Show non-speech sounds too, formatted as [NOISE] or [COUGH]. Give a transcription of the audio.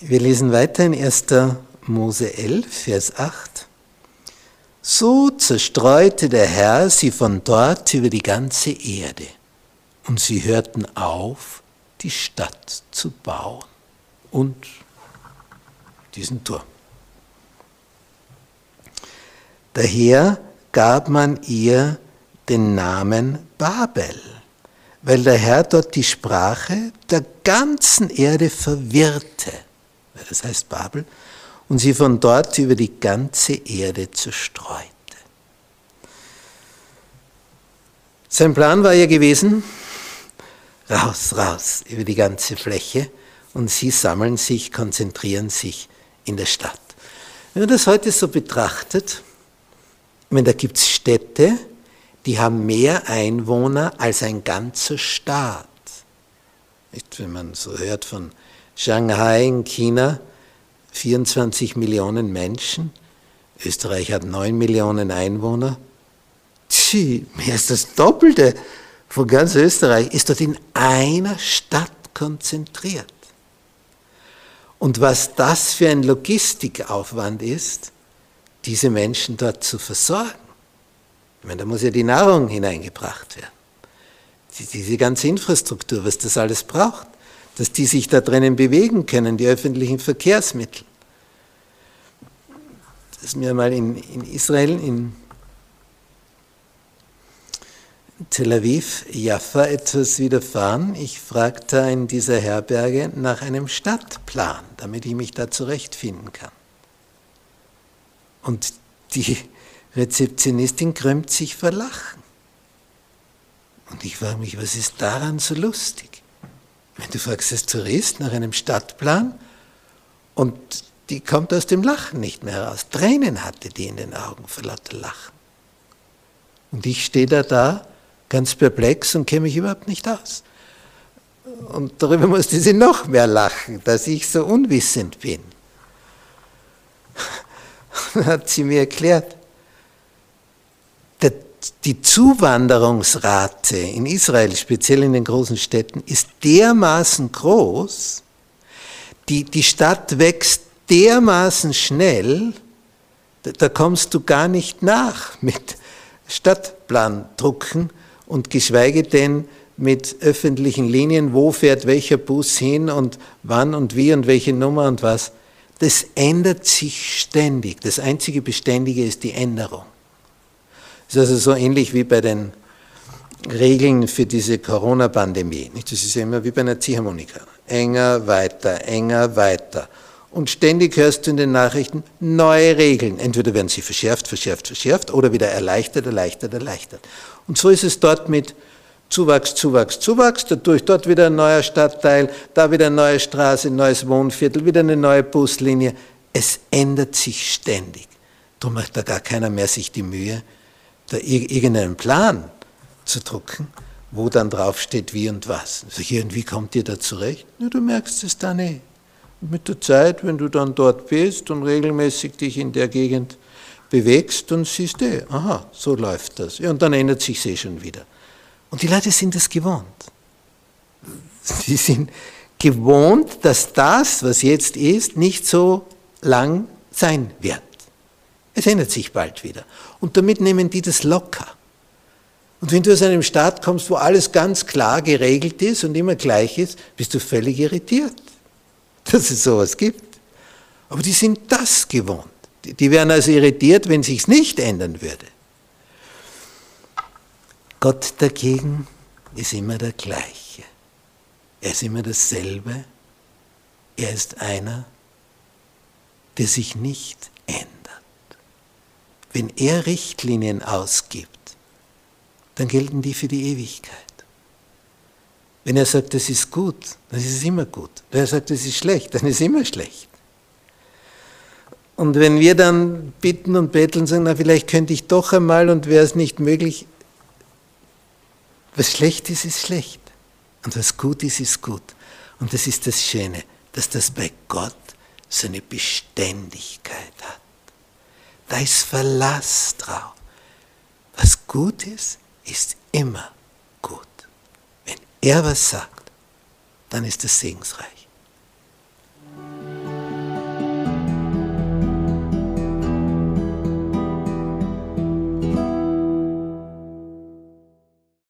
Wir lesen weiter in 1. Mose 11, Vers 8. So zerstreute der Herr sie von dort über die ganze Erde, und sie hörten auf, die Stadt zu bauen und diesen Turm. Daher gab man ihr den Namen Babel, weil der Herr dort die Sprache der ganzen Erde verwirrte das heißt Babel, und sie von dort über die ganze Erde zerstreute. Sein Plan war ja gewesen, raus, raus über die ganze Fläche und sie sammeln sich, konzentrieren sich in der Stadt. Wenn man das heute so betrachtet, ich meine, da gibt es Städte, die haben mehr Einwohner als ein ganzer Staat. Nicht, wenn man so hört von Shanghai in China 24 Millionen Menschen. Österreich hat 9 Millionen Einwohner. Tschie, mehr als das Doppelte von ganz Österreich ist dort in einer Stadt konzentriert. Und was das für ein Logistikaufwand ist, diese Menschen dort zu versorgen. Ich meine, da muss ja die Nahrung hineingebracht werden. Diese ganze Infrastruktur, was das alles braucht dass die sich da drinnen bewegen können, die öffentlichen Verkehrsmittel. Das ist mir mal in, in Israel, in Tel Aviv, Jaffa etwas widerfahren. Ich fragte in dieser Herberge nach einem Stadtplan, damit ich mich da zurechtfinden kann. Und die Rezeptionistin krümmt sich vor Lachen. Und ich frage mich, was ist daran so lustig? Wenn du fragst als Tourist nach einem Stadtplan und die kommt aus dem Lachen nicht mehr heraus. Tränen hatte die in den Augen vor lauter Lachen. Und ich stehe da da, ganz perplex und kenne mich überhaupt nicht aus. Und darüber musste sie noch mehr lachen, dass ich so unwissend bin. [LAUGHS] Dann hat sie mir erklärt, die Zuwanderungsrate in Israel, speziell in den großen Städten, ist dermaßen groß, die, die Stadt wächst dermaßen schnell, da, da kommst du gar nicht nach mit Stadtplandrucken und geschweige denn mit öffentlichen Linien, wo fährt welcher Bus hin und wann und wie und welche Nummer und was. Das ändert sich ständig. Das einzige Beständige ist die Änderung. Das ist also so ähnlich wie bei den Regeln für diese Corona-Pandemie. Das ist ja immer wie bei einer Ziehharmonika. Enger, weiter, enger, weiter. Und ständig hörst du in den Nachrichten neue Regeln. Entweder werden sie verschärft, verschärft, verschärft oder wieder erleichtert, erleichtert, erleichtert. Und so ist es dort mit Zuwachs, Zuwachs, Zuwachs, dadurch dort wieder ein neuer Stadtteil, da wieder eine neue Straße, ein neues Wohnviertel, wieder eine neue Buslinie. Es ändert sich ständig. Darum macht da gar keiner mehr sich die Mühe, da irgendeinen Plan zu drucken, wo dann draufsteht, wie und was. Sag ich, und wie kommt ihr da zurecht? Ja, du merkst es dann eh. Mit der Zeit, wenn du dann dort bist und regelmäßig dich in der Gegend bewegst, dann siehst du, eh, aha, so läuft das. Ja, und dann ändert sich eh schon wieder. Und die Leute sind das gewohnt. Sie sind gewohnt, dass das, was jetzt ist, nicht so lang sein wird. Es ändert sich bald wieder. Und damit nehmen die das locker. Und wenn du aus einem Staat kommst, wo alles ganz klar geregelt ist und immer gleich ist, bist du völlig irritiert. [LAUGHS] dass es sowas gibt. Aber die sind das gewohnt. Die wären also irritiert, wenn sich's nicht ändern würde. Gott dagegen ist immer der gleiche. Er ist immer dasselbe. Er ist einer, der sich nicht ändert. Wenn er Richtlinien ausgibt, dann gelten die für die Ewigkeit. Wenn er sagt, das ist gut, dann ist es immer gut. Wenn er sagt, das ist schlecht, dann ist es immer schlecht. Und wenn wir dann bitten und betteln sagen, na vielleicht könnte ich doch einmal und wäre es nicht möglich, was schlecht ist, ist schlecht. Und was gut ist, ist gut. Und das ist das Schöne, dass das bei Gott so eine Beständigkeit hat. Da ist Verlass drauf. Was gut ist, ist immer gut. Wenn er was sagt, dann ist es segensreich.